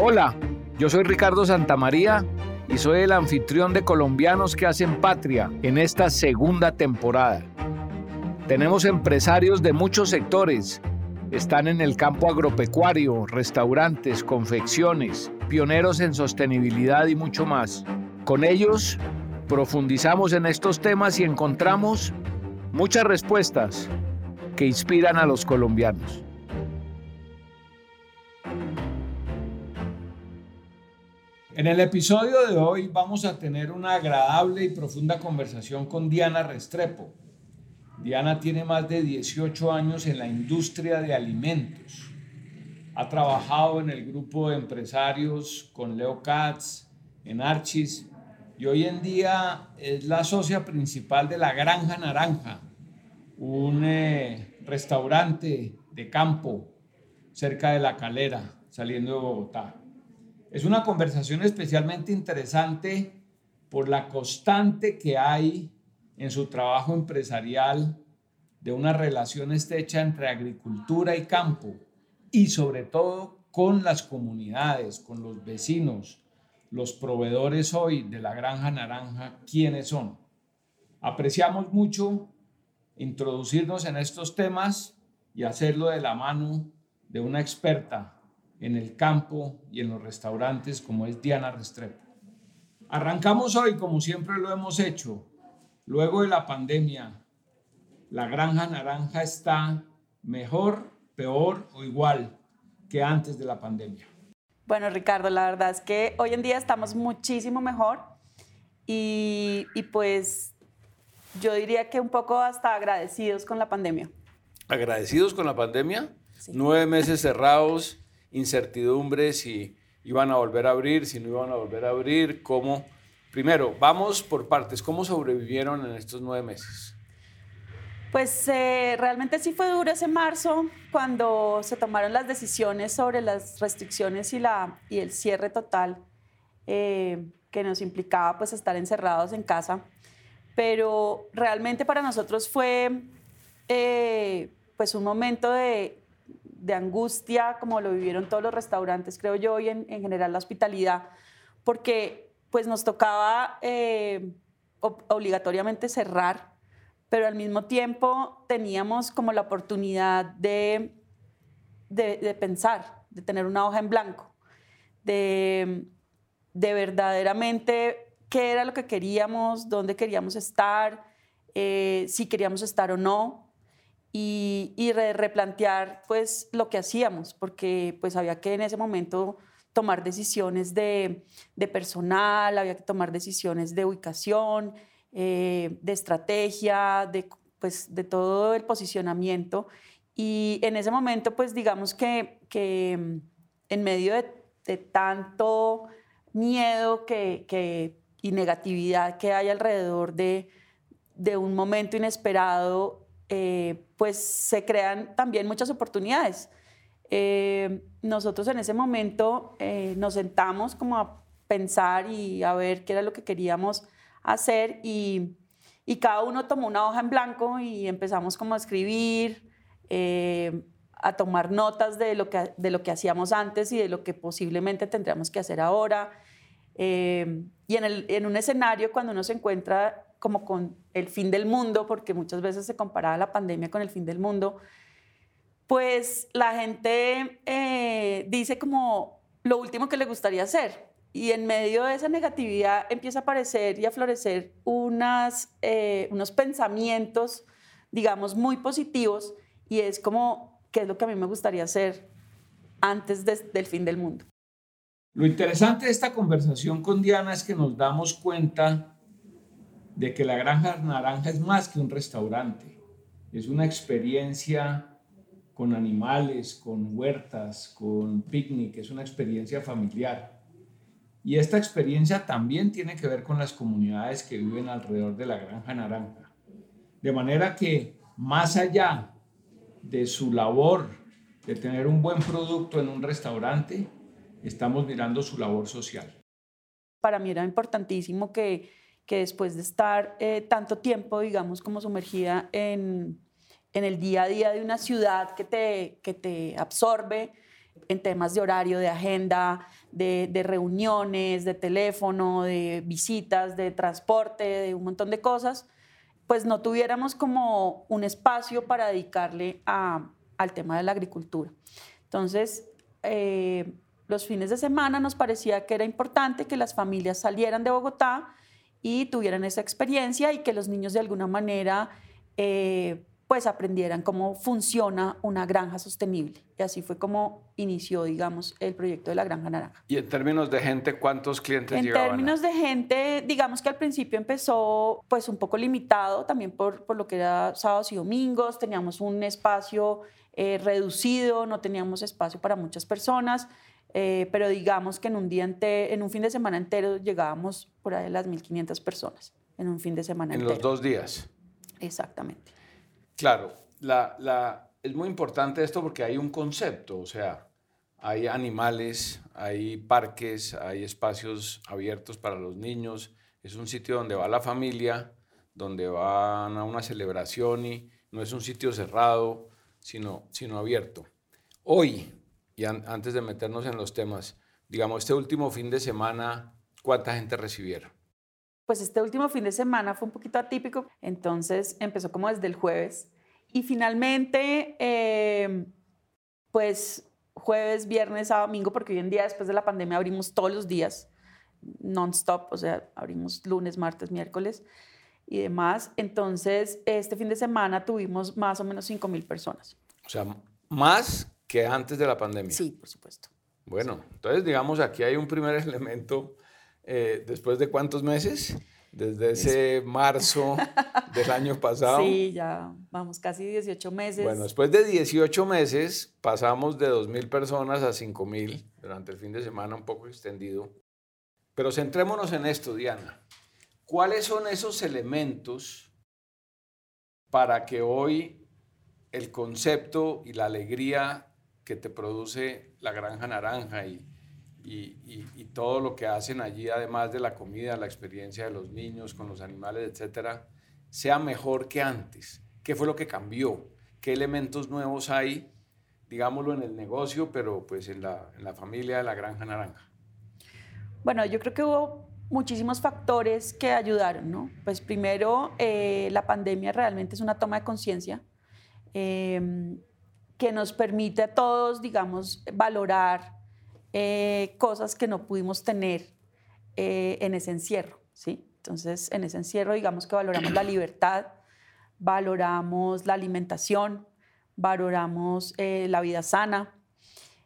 Hola, yo soy Ricardo Santamaría y soy el anfitrión de Colombianos que hacen patria en esta segunda temporada. Tenemos empresarios de muchos sectores. Están en el campo agropecuario, restaurantes, confecciones, pioneros en sostenibilidad y mucho más. Con ellos profundizamos en estos temas y encontramos muchas respuestas que inspiran a los colombianos. En el episodio de hoy vamos a tener una agradable y profunda conversación con Diana Restrepo. Diana tiene más de 18 años en la industria de alimentos. Ha trabajado en el grupo de empresarios con Leo Katz, en Archis, y hoy en día es la socia principal de la Granja Naranja, un eh, restaurante de campo cerca de La Calera, saliendo de Bogotá. Es una conversación especialmente interesante por la constante que hay en su trabajo empresarial de una relación estrecha entre agricultura y campo y sobre todo con las comunidades, con los vecinos, los proveedores hoy de la granja naranja, ¿quiénes son? Apreciamos mucho introducirnos en estos temas y hacerlo de la mano de una experta en el campo y en los restaurantes como es Diana Restrepo. Arrancamos hoy como siempre lo hemos hecho. Luego de la pandemia, la granja naranja está mejor, peor o igual que antes de la pandemia. Bueno, Ricardo, la verdad es que hoy en día estamos muchísimo mejor y, y pues yo diría que un poco hasta agradecidos con la pandemia. ¿Agradecidos con la pandemia? Nueve meses cerrados incertidumbre si iban a volver a abrir, si no iban a volver a abrir, cómo... Primero, vamos por partes, ¿cómo sobrevivieron en estos nueve meses? Pues eh, realmente sí fue duro ese marzo cuando se tomaron las decisiones sobre las restricciones y, la, y el cierre total eh, que nos implicaba pues estar encerrados en casa. Pero realmente para nosotros fue eh, pues un momento de, de angustia, como lo vivieron todos los restaurantes, creo yo, y en, general la hospitalidad, porque pues nos tocaba eh, obligatoriamente cerrar, pero al mismo tiempo teníamos como la oportunidad de, de, pensar, de tener una hoja en blanco, de, de, verdaderamente qué era lo que queríamos, dónde queríamos estar, eh, si queríamos estar o no, y, replantear pues lo que hacíamos, porque pues había que en ese momento tomar decisiones de, personal, había que tomar decisiones de ubicación, eh, de estrategia, de, pues, de todo el posicionamiento. Y en ese momento, pues digamos que, que mm, en medio de, tanto miedo que, y negatividad que hay alrededor de, de un momento inesperado, eh, pues se crean también muchas oportunidades. Eh, nosotros en ese momento eh, nos sentamos como a pensar y a ver qué era lo que queríamos hacer y, cada uno tomó una hoja en blanco y empezamos como a escribir, a tomar notas de lo, que, de lo que hacíamos antes y de lo que posiblemente tendríamos que hacer ahora. y en, el, en un escenario cuando uno se encuentra como con el fin del mundo, porque muchas veces se comparaba la pandemia con el fin del mundo, pues la gente eh, dice como lo último que le gustaría hacer. Y en medio de esa negatividad empieza a aparecer y a florecer unas, eh, unos pensamientos, digamos, muy positivos, y es como, ¿qué es lo que a mí me gustaría hacer antes del fin del mundo? Lo interesante de esta conversación con Diana es que nos damos cuenta de que la Granja Naranja es más que un restaurante, es una experiencia con animales, con huertas, con picnic, es una experiencia familiar. Y esta experiencia también tiene que ver con las comunidades que viven alrededor de la Granja Naranja. De manera que más allá de su labor de tener un buen producto en un restaurante, estamos mirando su labor social. Para mí era importantísimo que que después de estar eh, tanto tiempo, digamos, como sumergida en, en, el día a día de una ciudad que te, que te absorbe, en temas de horario, de agenda, de, de, reuniones, de teléfono, de visitas, de transporte, de un montón de cosas, pues no tuviéramos como un espacio para dedicarle a, al tema de la agricultura. Entonces, eh, los fines de semana nos parecía que era importante que las familias salieran de Bogotá y tuvieran esa experiencia y que los niños de alguna manera eh, pues aprendieran cómo funciona una granja sostenible. Y así fue como inició, digamos, el proyecto de la Granja Naranja. ¿Y en términos de gente, cuántos clientes en llegaban? En términos de gente, digamos que al principio empezó pues un poco limitado, también por, por lo que era sábados y domingos, teníamos un espacio eh, reducido, no teníamos espacio para muchas personas, eh, pero digamos que en un, día en un fin de semana entero llegábamos por ahí a las 1.500 personas, en un fin de semana en entero. En los dos días. Exactamente. Claro, la, la, es muy importante esto porque hay un concepto, o sea, hay animales, hay parques, hay espacios abiertos para los niños, es un sitio donde va la familia, donde van a una celebración y no es un sitio cerrado, sino, sino abierto. Hoy, y antes de meternos en los temas, digamos, este último fin de semana, ¿cuánta gente recibieron? pues este último fin de semana fue un poquito atípico, entonces empezó como desde el jueves y finalmente, em, pues jueves, viernes, sábado, domingo, porque hoy en día después de la pandemia abrimos todos los días, non-stop, o sea, abrimos lunes, martes, miércoles y demás. Entonces, este fin de semana tuvimos más o menos 5 mil personas. O sea, más que antes de la pandemia. Sí, por supuesto. Bueno, entonces digamos aquí hay un primer elemento eh, ¿después de cuántos meses? Desde ese marzo del año pasado. Sí, ya vamos casi 18 meses. Bueno, después de 18 meses pasamos de 2.000 personas a 5.000 durante el fin de semana, un poco extendido. Pero centrémonos en esto, Diana. ¿Cuáles son esos elementos para que hoy el concepto y la alegría que te produce la granja naranja y, y, todo lo que hacen allí, además de la comida, la experiencia de los niños con los animales, etcétera, sea mejor que antes. ¿Qué fue lo que cambió? ¿Qué elementos nuevos hay, digámoslo, en el negocio, pero pues en la, en la familia de la Granja Naranja? Bueno, yo creo que hubo muchísimos factores que ayudaron, ¿no? Pues primero, eh, la pandemia realmente es una toma de conciencia eh, que nos permite a todos, digamos, valorar eh, cosas que no pudimos tener eh, en ese encierro, ¿sí? Entonces, en ese encierro, digamos que valoramos la libertad, valoramos la alimentación, valoramos eh, la vida sana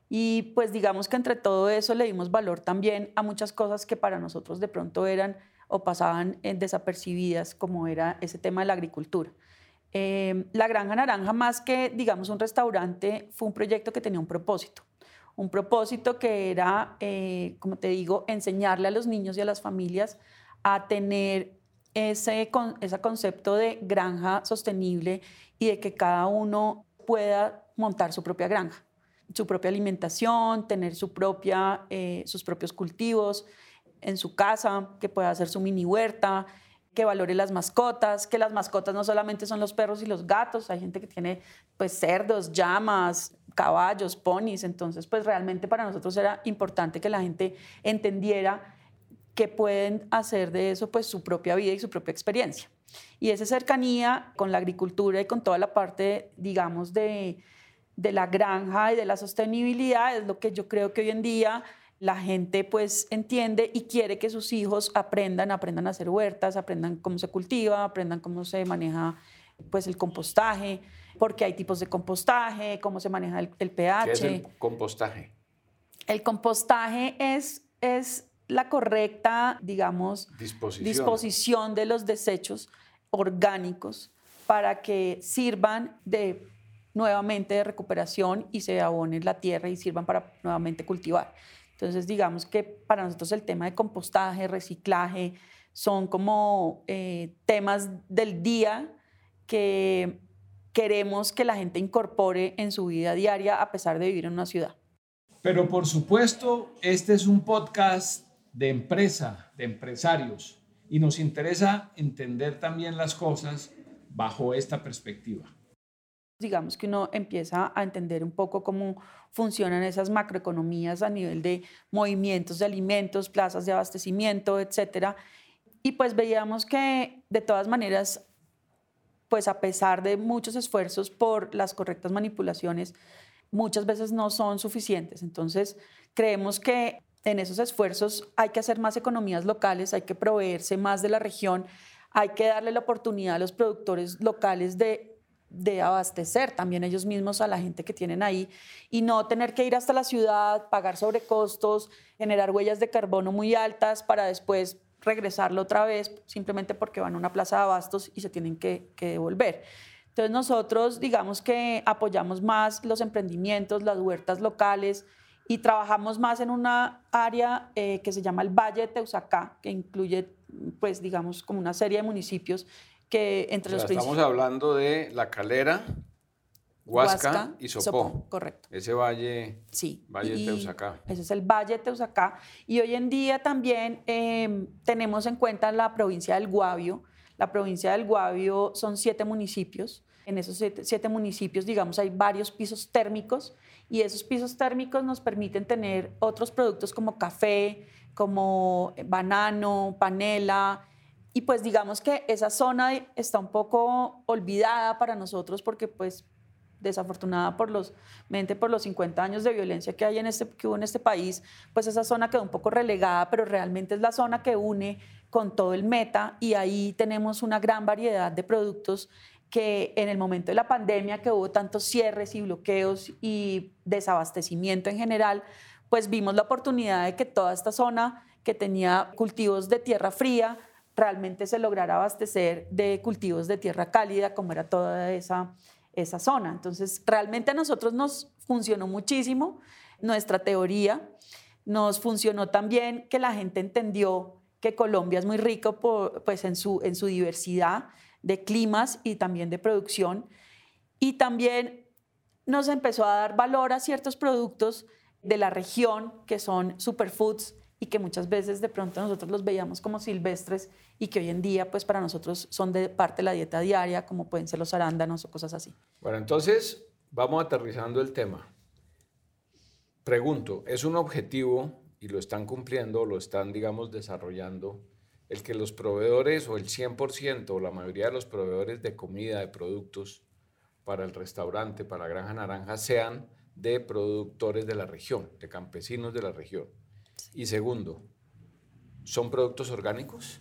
y pues digamos que entre todo eso le dimos valor también a muchas cosas que para nosotros de pronto eran o pasaban desapercibidas, como era ese tema de la agricultura. La Granja Naranja, más que digamos un restaurante, fue un proyecto que tenía un propósito. Un propósito que era, eh, como te digo, enseñarle a los niños y a las familias a tener ese, ese concepto de granja sostenible y de que cada uno pueda montar su propia granja, su propia alimentación, tener su propia, eh, sus propios cultivos en su casa, que pueda hacer su mini huerta, que valore las mascotas, que las mascotas no solamente son los perros y los gatos, hay gente que tiene pues cerdos, llamas, caballos, ponis, entonces pues realmente para nosotros era importante que la gente entendiera que pueden hacer de eso pues su propia vida y su propia experiencia. Y esa cercanía con la agricultura y con toda la parte, digamos, de, de la granja y de la sostenibilidad es lo que yo creo que hoy en día la gente pues entiende y quiere que sus hijos aprendan, aprendan a hacer huertas, aprendan cómo se cultiva, aprendan cómo se maneja pues el compostaje, porque hay tipos de compostaje, cómo se maneja el, pH. ¿Qué es el compostaje? El compostaje es, es la correcta, digamos, disposición. disposición de los desechos orgánicos para que sirvan de nuevamente de recuperación y se abonen la tierra y sirvan para nuevamente cultivar. Entonces, digamos que para nosotros el tema de compostaje, reciclaje, son como eh, temas del día que queremos que la gente incorpore en su vida diaria a pesar de vivir en una ciudad. Pero por supuesto, este es un podcast de empresa, de empresarios, y nos interesa entender también las cosas bajo esta perspectiva. Digamos que uno empieza a entender un poco cómo funcionan esas macroeconomías a nivel de movimientos de alimentos, plazas de abastecimiento, etcétera. Y pues veíamos que de todas maneras, pues a pesar de muchos esfuerzos por las correctas manipulaciones, muchas veces no son suficientes. Entonces, creemos que en esos esfuerzos hay que hacer más economías locales, hay que proveerse más de la región, hay que darle la oportunidad a los productores locales de de abastecer también ellos mismos a la gente que tienen ahí y no tener que ir hasta la ciudad, pagar sobrecostos, generar huellas de carbono muy altas para después regresarlo otra vez simplemente porque van a una plaza de abastos y se tienen que, devolver. Entonces nosotros digamos que apoyamos más los emprendimientos, las huertas locales y trabajamos más en una área eh, que se llama el Valle de Teusacá, que incluye pues digamos como una serie de municipios que entre los Estamos hablando de La Calera, Huasca, y Sopó. Correcto. Ese valle, sí. valle Teusacá. Ese es el Valle de Teusacá. Y hoy en día también em, tenemos en cuenta la provincia del Guavio. La provincia del Guavio son siete municipios. En esos siete, municipios, digamos, hay varios pisos térmicos y esos pisos térmicos nos permiten tener otros productos como café, como banano, panela, y pues digamos que esa zona está un poco olvidada para nosotros porque pues desafortunada por los, por los 50 años de violencia que, hay en este, que hubo en este país, pues esa zona quedó un poco relegada, pero realmente es la zona que une con todo el meta y ahí tenemos una gran variedad de productos que en el momento de la pandemia, que hubo tantos cierres y bloqueos y desabastecimiento en general, pues vimos la oportunidad de que toda esta zona que tenía cultivos de tierra fría, realmente se lograra abastecer de cultivos de tierra cálida, como era toda esa, esa zona. Entonces, realmente a nosotros nos funcionó muchísimo nuestra teoría, nos funcionó también que la gente entendió que Colombia es muy rico pues en, su, en su diversidad de climas y también de producción. Y también nos empezó a dar valor a ciertos productos de la región que son superfoods y que muchas veces de pronto nosotros los veíamos como silvestres y que hoy en día pues para nosotros son de parte de la dieta diaria, como pueden ser los arándanos o cosas así. Bueno, entonces vamos aterrizando el tema. Pregunto, ¿es un objetivo y lo están cumpliendo, lo están, digamos, desarrollando, el que los proveedores o el 100% o la mayoría de los proveedores de comida, de productos para el restaurante, para Granja Naranja, sean de productores de la región, de campesinos de la región? Y segundo, ¿son productos orgánicos?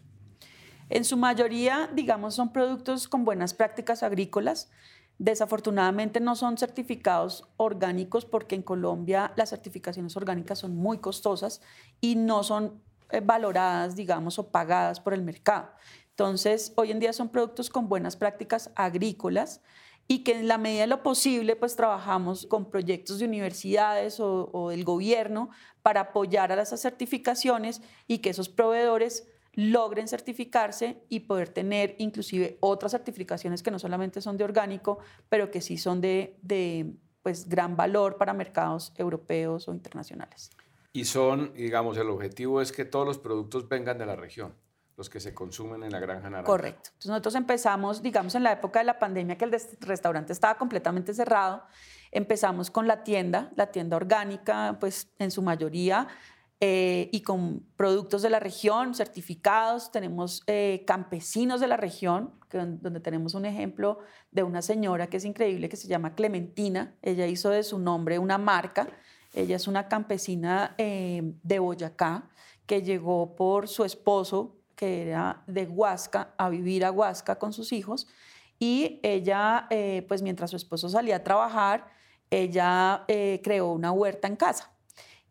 En su mayoría, digamos, son productos con buenas prácticas agrícolas. Desafortunadamente no son certificados orgánicos porque en Colombia las certificaciones orgánicas son muy costosas y no son eh, valoradas, digamos, o pagadas por el mercado. Entonces, hoy en día son productos con buenas prácticas agrícolas y que en la medida de lo posible pues trabajamos con proyectos de universidades o, del gobierno para apoyar a esas certificaciones y que esos proveedores logren certificarse y poder tener inclusive otras certificaciones que no solamente son de orgánico, pero que sí son de, de pues, gran valor para mercados europeos o internacionales. Y son, digamos, el objetivo es que todos los productos vengan de la región los que se consumen en la granja naranja. Correcto. Entonces nosotros empezamos, digamos, en la época de la pandemia que el restaurante estaba completamente cerrado, empezamos con la tienda, la tienda orgánica, pues en su mayoría, eh, y con productos de la región, certificados. Tenemos eh, campesinos de la región, donde tenemos un ejemplo de una señora que es increíble, que se llama Clementina. Ella hizo de su nombre una marca. Ella es una campesina eh, de Boyacá que llegó por su esposo que era de Huasca, a vivir a Huasca con sus hijos. Y ella, eh, pues mientras su esposo salía a trabajar, ella eh, creó una huerta en casa.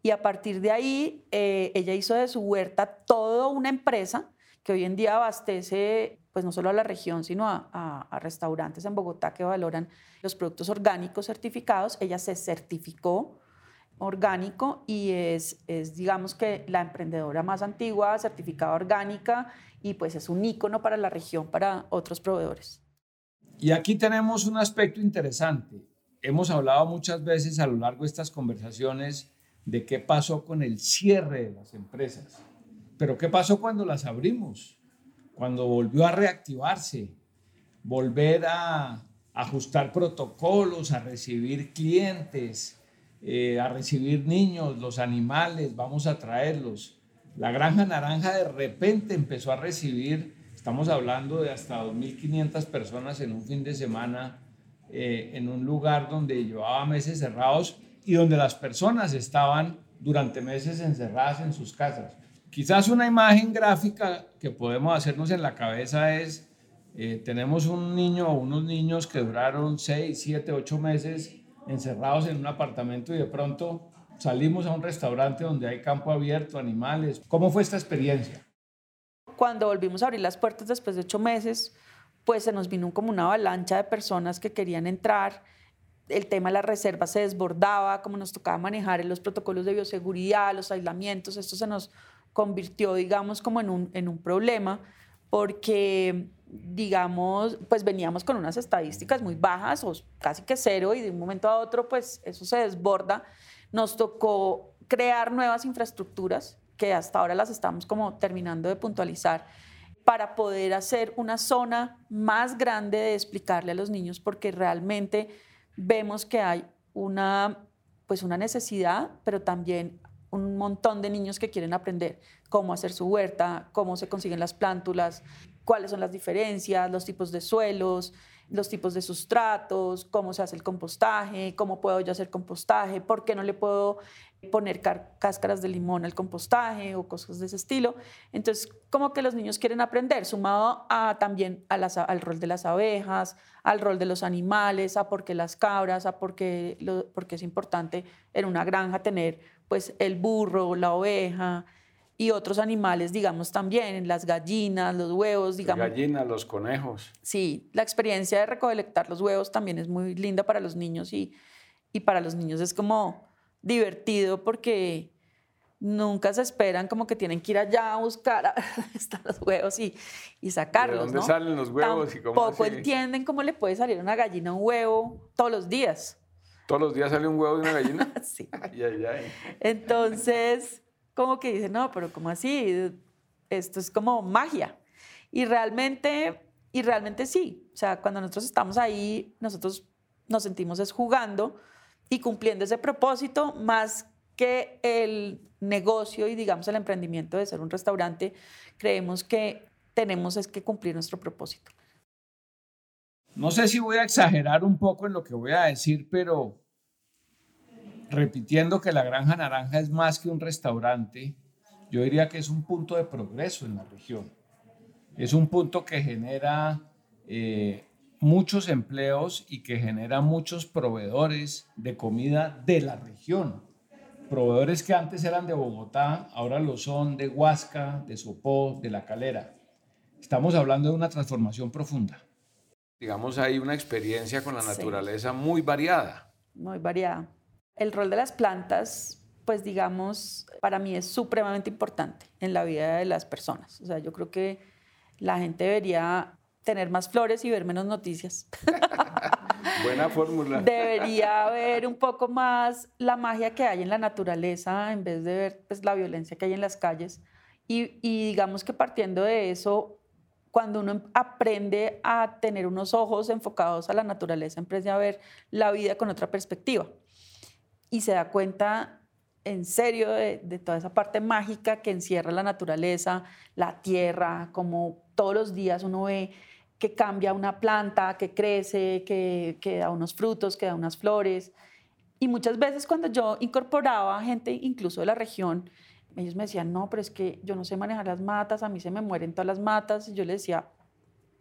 Y a partir de ahí, eh, ella hizo de su huerta toda una empresa que hoy en día abastece, pues no solo a la región, sino a, a restaurantes en Bogotá que valoran los productos orgánicos certificados. Ella se certificó orgánico y es, es, digamos que la emprendedora más antigua, certificada orgánica y pues es un ícono para la región, para otros proveedores. Y aquí tenemos un aspecto interesante. Hemos hablado muchas veces a lo largo de estas conversaciones de qué pasó con el cierre de las empresas, pero qué pasó cuando las abrimos, cuando volvió a reactivarse, volver a ajustar protocolos, a recibir clientes, eh, a recibir niños, los animales, vamos a traerlos. La granja naranja de repente empezó a recibir, estamos hablando de hasta 2.500 personas en un fin de semana, eh, en un lugar donde llevaba meses cerrados y donde las personas estaban durante meses encerradas en sus casas. Quizás una imagen gráfica que podemos hacernos en la cabeza es, eh, tenemos un niño o unos niños que duraron 6, 7, 8 meses encerrados en un apartamento y de pronto salimos a un restaurante donde hay campo abierto, animales. ¿Cómo fue esta experiencia? Cuando volvimos a abrir las puertas después de ocho meses, pues se nos vino como una avalancha de personas que querían entrar. El tema de la reserva se desbordaba, como nos tocaba manejar los protocolos de bioseguridad, los aislamientos, esto se nos convirtió, digamos, como en un, en un problema, porque digamos, pues veníamos con unas estadísticas muy bajas o casi que cero y de un momento a otro pues eso se desborda. Nos tocó crear nuevas infraestructuras que hasta ahora las estamos como terminando de puntualizar para poder hacer una zona más grande de explicarle a los niños porque realmente vemos que hay una pues una necesidad, pero también un montón de niños que quieren aprender cómo hacer su huerta, cómo se consiguen las plántulas, cuáles son las diferencias, los tipos de suelos, los tipos de sustratos, cómo se hace el compostaje, cómo puedo yo hacer compostaje, por qué no le puedo poner cáscaras de limón al compostaje o cosas de ese estilo. Entonces, como que los niños quieren aprender, sumado a, también al rol de las abejas, al rol de los animales, a por qué las cabras, a por qué, porque es importante en una granja tener pues el burro, la oveja, y otros animales, digamos, también, las gallinas, los huevos, digamos. Las gallinas, los conejos. Sí, la experiencia de recolectar los huevos también es muy linda para los niños y, y para los niños es como divertido porque nunca se esperan como que tienen que ir allá a buscar los huevos y, y sacarlos. ¿De dónde salen los huevos? y cómo poco entienden cómo le puede salir a una gallina un huevo todos los días. ¿Todos los días sale un huevo de una gallina? sí. Ay, ay, ay. Entonces como que dice, no, pero como así? Esto es como magia. Y realmente, y realmente sí. O sea, cuando nosotros estamos ahí, nosotros nos sentimos es jugando y cumpliendo ese propósito más que el negocio y digamos el emprendimiento de ser un restaurante, creemos que tenemos es que cumplir nuestro propósito. No sé si voy a exagerar un poco en lo que voy a decir, pero repitiendo que la Granja Naranja es más que un restaurante, yo diría que es un punto de progreso en la región. Es un punto que genera eh, muchos empleos y que genera muchos proveedores de comida de la región. Proveedores que antes eran de Bogotá, ahora lo son de Huasca, de Sopó, de La Calera. Estamos hablando de una transformación profunda. Digamos, hay una experiencia con la naturaleza muy variada. Muy variada el rol de las plantas, pues digamos, para mí es supremamente importante en la vida de las personas. O sea, yo creo que la gente debería tener más flores y ver menos noticias. Buena fórmula. Debería ver un poco más la magia que hay en la naturaleza en vez de ver pues, la violencia que hay en las calles. Y, y digamos que partiendo de eso, cuando uno aprende a tener unos ojos enfocados a la naturaleza, empieza a ver la vida con otra perspectiva y se da cuenta en serio de, toda esa parte mágica que encierra la naturaleza, la tierra, como todos los días uno ve que cambia una planta, que crece, que, que da unos frutos, que da unas flores. Y muchas veces cuando yo incorporaba gente incluso de la región, ellos me decían, no, pero es que yo no sé manejar las matas, a mí se me mueren todas las matas. Y yo les decía,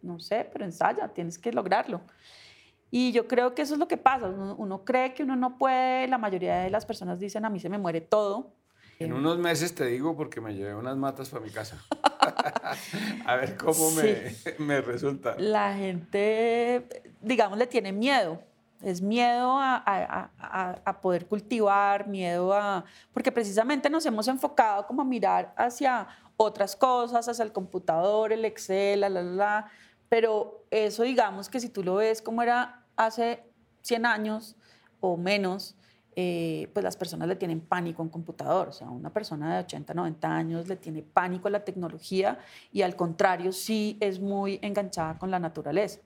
no sé, pero ensaya, tienes que lograrlo. Y yo creo que eso es lo que pasa. Uno, cree que uno no puede, la mayoría de las personas dicen, a mí se me muere todo. En unos meses te digo porque me llevé unas matas para mi casa. a ver cómo me, me, resulta. La gente, digamos, le tiene miedo. Es miedo a, a, a, poder cultivar, miedo a... Porque precisamente nos hemos enfocado como a mirar hacia otras cosas, hacia el computador, el Excel, la, la, la. Pero eso, digamos, que si tú lo ves como era hace 100 años o menos, eh, pues las personas le tienen pánico a un computador. O sea, una persona de 80, 90 años le tiene pánico a la tecnología y al contrario, sí es muy enganchada con la naturaleza.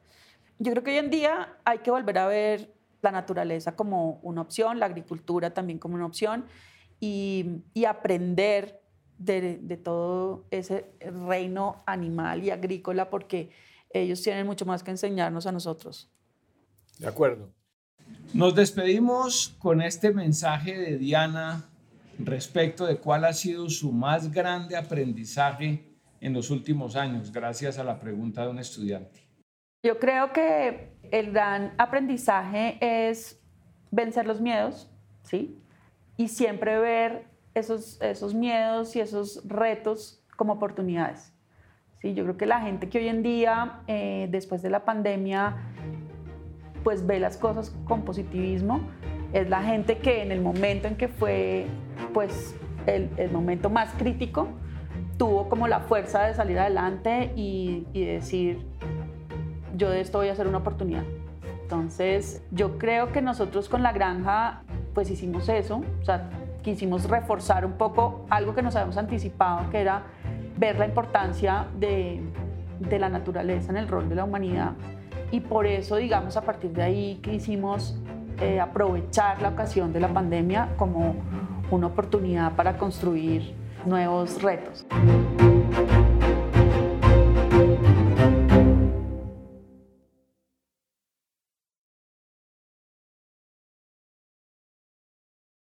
Yo creo que hoy en día hay que volver a ver la naturaleza como una opción, la agricultura también como una opción y, aprender de, de, todo ese reino animal y agrícola porque ellos tienen mucho más que enseñarnos a nosotros. De acuerdo. Nos despedimos con este mensaje de Diana respecto de cuál ha sido su más grande aprendizaje en los últimos años, gracias a la pregunta de un estudiante. Yo creo que el gran aprendizaje es vencer los miedos, ¿sí? Y siempre ver esos, esos miedos y esos retos como oportunidades. ¿sí? Yo creo que la gente que hoy en día, eh, después de la pandemia, pues ve las cosas con positivismo, es la gente que en el momento en que fue pues el, el momento más crítico, tuvo como la fuerza de salir adelante y, y decir, yo de esto voy a hacer una oportunidad. Entonces, yo creo que nosotros con la granja, pues hicimos eso, o sea, quisimos reforzar un poco algo que nos habíamos anticipado, que era ver la importancia de, de la naturaleza en el rol de la humanidad. Y por eso, digamos, a partir de ahí quisimos eh, aprovechar la ocasión de la pandemia como una oportunidad para construir nuevos retos.